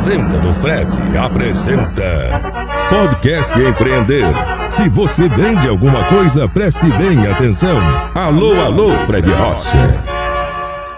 Venda do Fred apresenta Podcast Empreender. Se você vende alguma coisa, preste bem atenção. Alô, alô, Fred Rocha.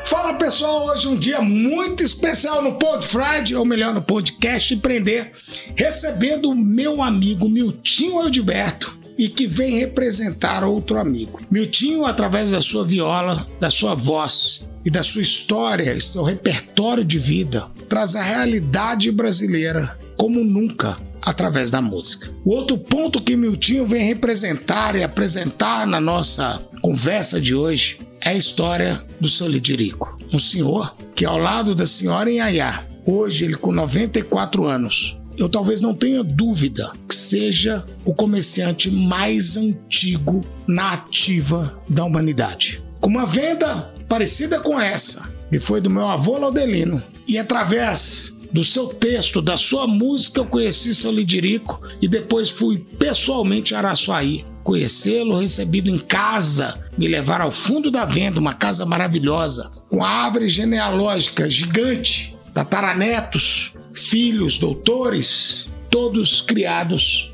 Fala pessoal, hoje um dia muito especial no Pod Friday, ou melhor, no podcast Empreender, recebendo o meu amigo Miltinho Aldiberto e que vem representar outro amigo. Miltinho, através da sua viola, da sua voz e da sua história, seu repertório de vida, traz a realidade brasileira como nunca através da música. O outro ponto que Miltinho vem representar e apresentar na nossa conversa de hoje é a história do seu Lidirico, um senhor que ao lado da senhora Inhaiá, hoje ele com 94 anos, eu talvez não tenha dúvida que seja o comerciante mais antigo na ativa da humanidade. Com uma venda parecida com essa, que foi do meu avô Laudelino, e através do seu texto, da sua música, eu conheci seu Lidirico e depois fui pessoalmente a Araçuaí conhecê-lo, recebido em casa, me levar ao fundo da venda, uma casa maravilhosa, com árvore genealógica gigante, tataranetos, filhos, doutores, todos criados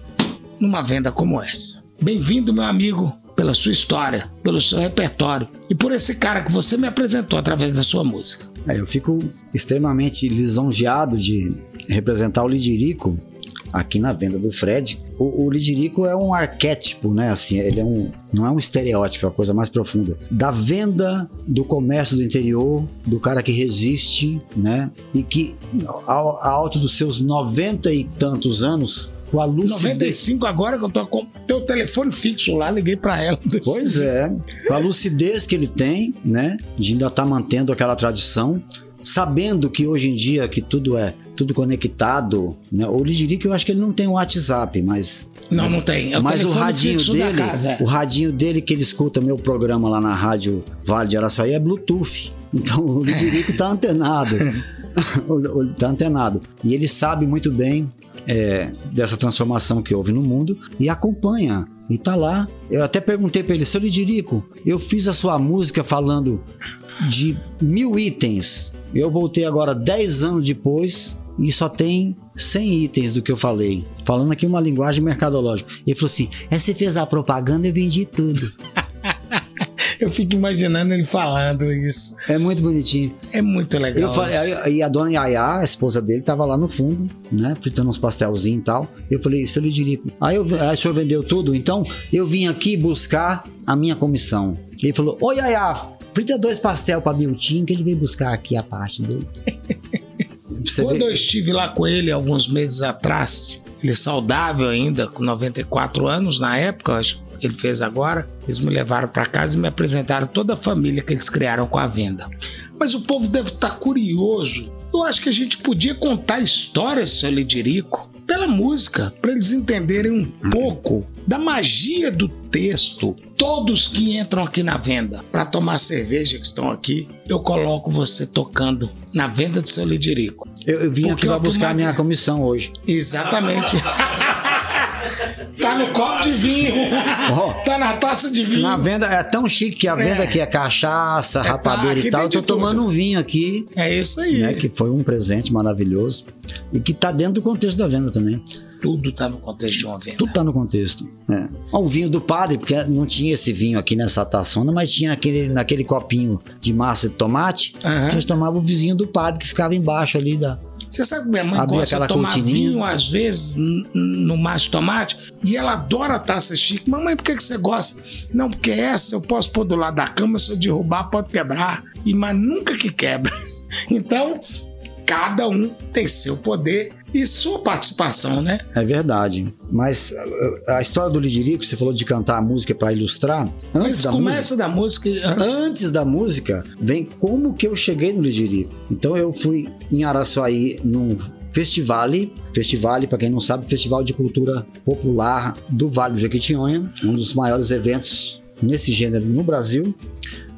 numa venda como essa. Bem-vindo, meu amigo, pela sua história, pelo seu repertório e por esse cara que você me apresentou através da sua música. É, eu fico extremamente lisonjeado de representar o Lidirico aqui na venda do Fred. O, o Lidirico é um arquétipo, né? Assim, ele é um, não é um estereótipo, é uma coisa mais profunda. Da venda do comércio do interior, do cara que resiste, né? E que, ao, ao alto dos seus noventa e tantos anos, com a lucidez. 95 agora que eu tô com teu telefone fixo lá, liguei para ela. Pois é, com a lucidez que ele tem, né, de ainda estar tá mantendo aquela tradição, sabendo que hoje em dia que tudo é tudo conectado, né? O Lidirico eu acho que ele não tem o WhatsApp, mas não, mas, não tem. É mas o radinho dele, casa, o radinho dele que ele escuta meu programa lá na rádio Vale de Araçaí é Bluetooth. Então o Lidirico tá antenado. tá antenado. E ele sabe muito bem é, dessa transformação que houve no mundo e acompanha. E tá lá. Eu até perguntei para ele, seu Lidirico, eu fiz a sua música falando de mil itens. Eu voltei agora dez anos depois e só tem 100 itens do que eu falei. Falando aqui uma linguagem mercadológica. Ele falou assim: é, você fez a propaganda, eu vendi tudo. Eu fico imaginando ele falando isso. É muito bonitinho. É muito legal. Falei, e a dona Yaya, a esposa dele, tava lá no fundo, né? Fritando uns pastelzinhos e tal. Eu falei, seu Lidirico, aí, eu, aí o senhor vendeu tudo? Então eu vim aqui buscar a minha comissão. Ele falou, oi Yaya, frita dois pastel pra Miltinho que ele veio buscar aqui a parte dele. Quando eu estive lá com ele alguns meses atrás, ele saudável ainda, com 94 anos na época, acho ele fez agora, eles me levaram para casa e me apresentaram toda a família que eles criaram com a venda. Mas o povo deve estar tá curioso. Eu acho que a gente podia contar histórias, seu Lidirico, pela música, para eles entenderem um pouco da magia do texto. Todos que entram aqui na venda para tomar cerveja que estão aqui, eu coloco você tocando na venda do seu Lidirico. Eu, eu vim Porque aqui para buscar a minha comissão hoje. Exatamente. Tá no copo de vinho. Oh, tá na taça de vinho. Na venda é tão chique que a venda é. aqui é cachaça, é, tá, rapadura tá, e tal. Eu tô tomando um vinho aqui. É isso aí. Né, que foi um presente maravilhoso. E que tá dentro do contexto da venda também. Tudo tá no contexto de uma venda. Tudo tá no contexto. É. O vinho do padre, porque não tinha esse vinho aqui nessa taçona, mas tinha aquele, naquele copinho de massa de tomate. Uhum. A gente tomava o vizinho do padre que ficava embaixo ali da, você sabe que minha mãe gosta de tomar cortininha. vinho, às vezes, no macho tomate, e ela adora taça chique. Mamãe, por que, que você gosta? Não, porque essa eu posso pôr do lado da cama, se eu derrubar, pode quebrar. E, mas nunca que quebra. Então, cada um tem seu poder e sua participação, né? É verdade. Mas uh, a história do Lidirico, você falou de cantar a música para ilustrar. Antes Mas da começa música, da música. Antes. antes. da música, vem como que eu cheguei no Lidirico. Então eu fui em Araçuaí num festival, festival para quem não sabe, Festival de Cultura Popular do Vale do Jequitinhonha, um dos maiores eventos nesse gênero no Brasil.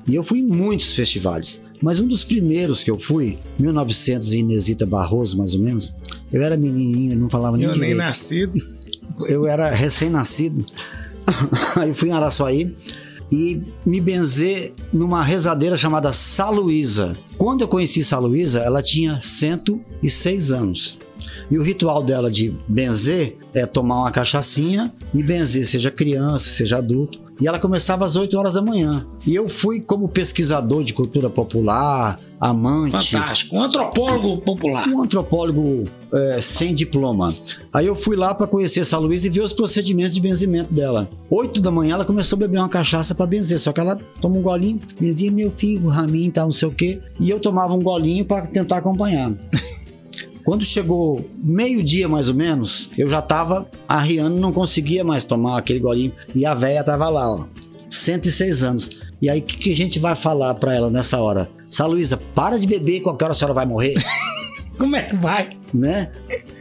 E eu fui em muitos festivais. Mas um dos primeiros que eu fui, 1900 e Inesita Barroso, mais ou menos, eu era menininho, não falava nem Eu direito. nem nascido. Eu era recém-nascido. Aí fui em Araçuaí e me benzer numa rezadeira chamada Saluísa. Quando eu conheci Saluísa, ela tinha 106 anos. E o ritual dela de benzer é tomar uma cachaçinha e benzer, seja criança, seja adulto. E ela começava às 8 horas da manhã. E eu fui como pesquisador de cultura popular, amante. Fantástico. Um antropólogo popular. Um antropólogo é, sem diploma. Aí eu fui lá para conhecer essa Luísa e ver os procedimentos de benzimento dela. 8 da manhã ela começou a beber uma cachaça para benzer, só que ela toma um golinho, benzia meu filho, Ramin, tal, não sei o quê. E eu tomava um golinho para tentar acompanhar. Quando chegou meio-dia mais ou menos, eu já tava arriando, não conseguia mais tomar aquele golinho. E a véia tava lá, ó, 106 anos. E aí, o que, que, a gente vai falar pra ela nessa hora? Sá Luísa, para de beber, qualquer hora a senhora vai morrer. Como é que vai? Né?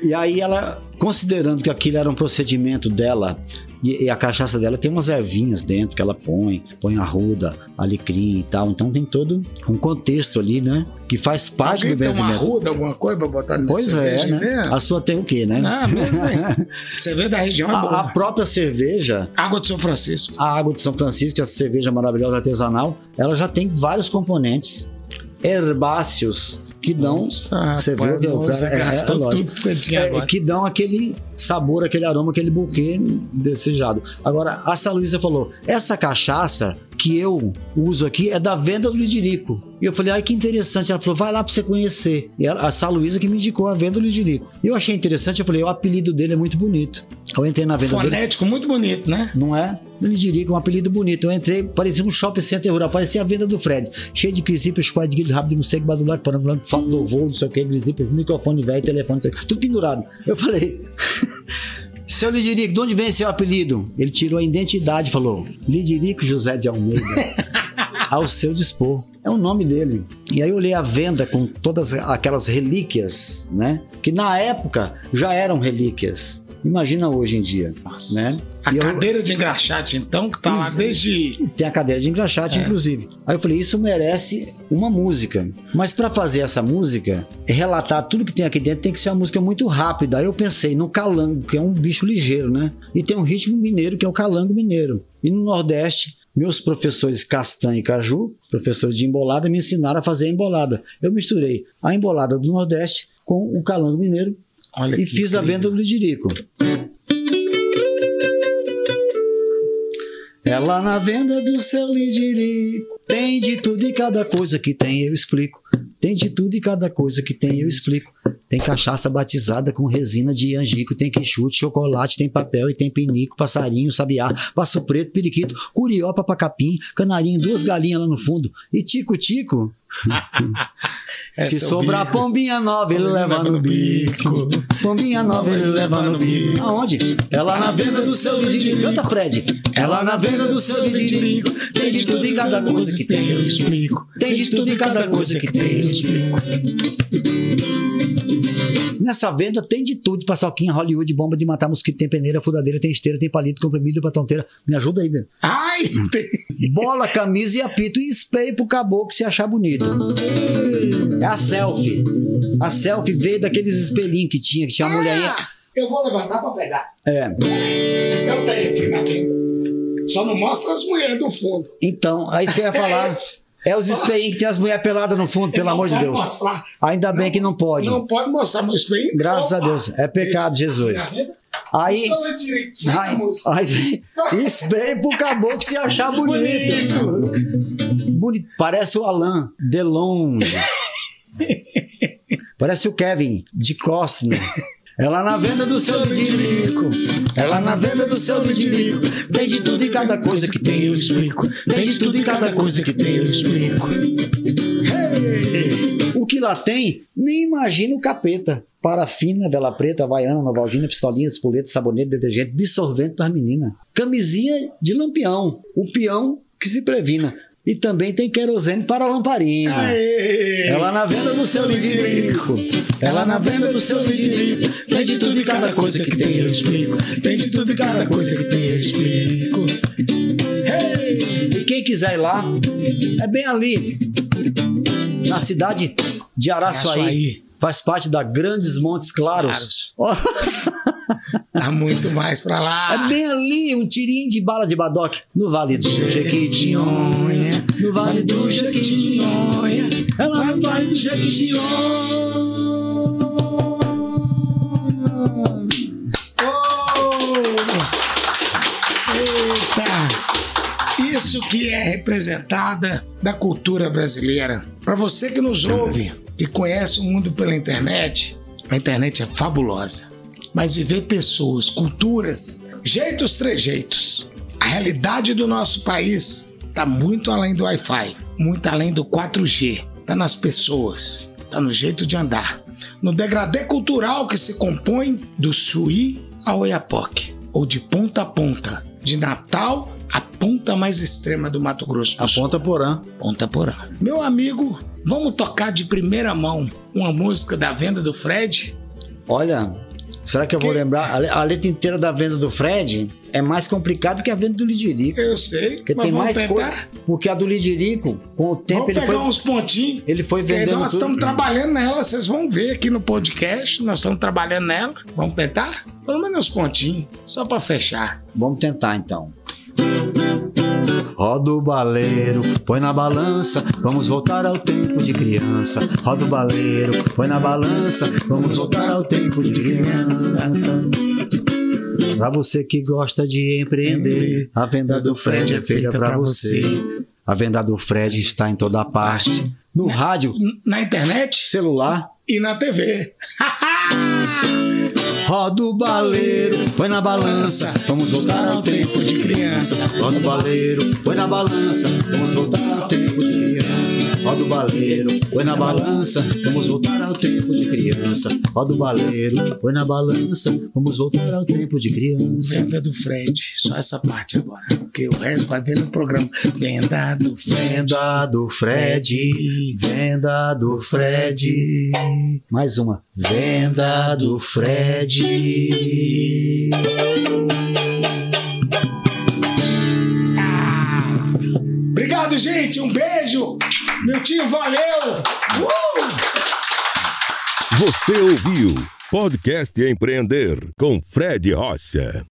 E aí ela, considerando que aquilo era um procedimento dela e, e, a cachaça dela tem umas ervinhas dentro que ela põe, põe arruda, alecrim e tal. Então tem todo um contexto ali, né? Que faz parte Alguém do benzimento. Tem uma arruda, alguma coisa pra botar nessa Pois é, né? Mesmo? A sua tem o quê, né? Ah, cerveja da região é a, boa. a própria cerveja. Água de São Francisco. A água de São Francisco, essa cerveja maravilhosa artesanal, ela já tem vários componentes herbáceos que dão. Nossa, você viu que o você cara gastou é, lógico. tudo que você tinha É, agora. que dão aquele sabor, aquele aroma, aquele buquê desejado. Agora, a Luísa falou: essa cachaça que eu uso aqui é da venda do Lidirico. E eu falei, ai que interessante. Ela falou, vai lá pra você conhecer. E ela, a Sá Luísa que me indicou a venda do Lidirico. E eu achei interessante, eu falei, o apelido dele é muito bonito. Eu entrei na venda dele. Fonético muito bonito, né? Não é? Lidirico, um apelido bonito. Eu entrei, parecia um shopping center rural, parecia a venda do Fred. Cheio de crisípios, esquadro de guilho rápido, não sei que badulado, parando, falando do voo, não sei o que, crisípios, microfone velho, telefone, tudo pendurado. Eu falei. Seu Lidirico, de onde vem seu apelido? Ele tirou a identidade e falou: Lidirico José de Almeida. ao seu dispor. É o nome dele. E aí eu olhei a venda com todas aquelas relíquias, né? Que na época já eram relíquias. Imagina hoje em dia, Nossa. né? A E eu- cadeira de engraxate, então, que tá lá desde. tem a cadeira de engraxate, É. inclusive. Aí eu falei, isso merece uma música. Mas para fazer essa música, relatar tudo que tem aqui dentro, tem que ser uma música muito rápida. Aí eu pensei no calango, que é um bicho ligeiro, né? E tem um ritmo mineiro, que é o calango mineiro. E no Nordeste, meus professores Castanha e Caju, professores de embolada, me ensinaram a fazer embolada. Eu misturei a embolada do Nordeste com o calango mineiro Olha e fiz a incrível. venda do Lidirico. Ela na venda do seu lidirico Tem de tudo e cada coisa que tem, eu explico. Tem de tudo e cada coisa que tem, eu explico. Tem cachaça batizada com resina de angico, tem quixute, chocolate, tem papel e tem pinico, passarinho, sabiá, passo preto, periquito, curió, papacapim, canarinho, duas galinhas lá no fundo. E tico-tico, se é sobrar bico. pombinha nova, ele leva no bico. Pombinha nova, ele leva no bico. Aonde? Ela na venda do seu lidirico. Canta, Fred. Ela na venda do seu lidirico. Tem de tudo e cada coisa que tem, eu explico. Tem de tudo e cada coisa que tem, eu explico. Nessa venda tem de tudo: paçoquinha, Hollywood, bomba de matar mosquito, tem peneira, furadeira, tem esteira, tem palito, comprimido pra tonteira. Me ajuda aí, velho. Ai, tem. Bola, camisa e apito e spray pro caboclo se achar bonito. É a selfie. A selfie veio daqueles espelhinhos que tinha, que tinha uma. Ah, eu vou levantar pra pegar. É. Eu tenho aqui na venda. Só não mostra as mulheres do fundo. Então, é isso que eu ia falar. É os espelhinhos que tem as mulheres peladas no fundo, pelo Não amor de Deus. mostrar. Ainda bem que não pode. Não pode mostrar meu espelho. Graças a Opa. Deus. É pecado, Jesus. Aí. A Aí, aí espelho pro caboclo se achar bonito. Bonito. Parece o Alain Delon. Parece o Kevin de Costner. Ela na venda do seu lidirico. Ela na venda do seu lidirico. Tem de tudo e cada coisa que tem, eu explico. Tem de tudo e cada coisa que tem, eu explico. Hey! O que lá tem, nem imagina o capeta. Parafina, vela preta, havaiana, novalgina, pistolinha, espoleta, sabonete, detergente, absorvente para menina. Camisinha de lampião. O peão que se previna. E também tem querosene para a lamparina. Aê. Ela na venda do seu lidirico. Ela na venda do seu lidirico. Tem de tudo e cada coisa que tem, eu explico. Tem de tudo e cada coisa que tem, eu explico. Hey! E quem quiser ir lá, é bem ali. Na cidade de Araçuaí. Araçuaí. Faz parte da Grandes Montes Claros. Claros. Tá muito mais pra lá. É bem ali, um tirinho de bala de badoque. No Vale do Jequitinhonha. No Vale do Jequitinhonha. É lá no Vale do Eita! Isso que é representada da cultura brasileira. Para você que nos ouve e conhece o mundo pela internet, a internet é fabulosa. Mas viver pessoas, culturas, jeitos, trejeitos, a realidade do nosso país está muito além do Wi-Fi, muito além do 4G. Está nas pessoas, está no jeito de andar, no degradê cultural que se compõe do Chuí ao Oiapoque, ou de ponta a ponta, de Natal à ponta mais extrema do Mato Grosso do A Sul. Ponta Porã. Ponta Porã. Meu amigo, vamos tocar de primeira mão uma música da venda do Fred? Olha, será que eu vou Que- lembrar? A le- A letra inteira da venda do Fred é mais complicado que a venda do Lidirico. Eu sei, Porque tem vamos mais tentar. coisa. Porque a do Lidirico, com o tempo, Vamos ele pegar foi. uns pontinhos. Ele foi vendendo nós estamos trabalhando nela, vocês vão ver aqui no podcast. Nós estamos trabalhando nela. Vamos tentar? Pelo menos uns pontinhos, só para fechar. Vamos tentar então. Roda o baleiro, põe na balança, vamos voltar ao tempo de criança. Roda o baleiro, põe na balança, vamos voltar ao tempo de criança. Pra você que gosta de empreender, a venda do Fred é feita pra você. A venda do Fred está em toda parte. No rádio, Na internet celular, e na TV. Roda o baleiro, põe na balança, vamos voltar ao tempo de criança. Roda o baleiro, põe na balança, vamos voltar ao tempo de criança. Roda o baleiro, põe na balança, vamos voltar ao tempo de criança. Roda o baleiro, põe na balança, vamos voltar ao tempo de criança. Venda do Fred, só essa parte agora. Porque o resto vai ver no programa. Venda do Fred. Venda do Fred, venda do Fred. Mais uma. Venda do Fred. Obrigado, gente. Um beijo. Meu tio, valeu. Uh! Você ouviu Podcast Empreender com Fred Rocha.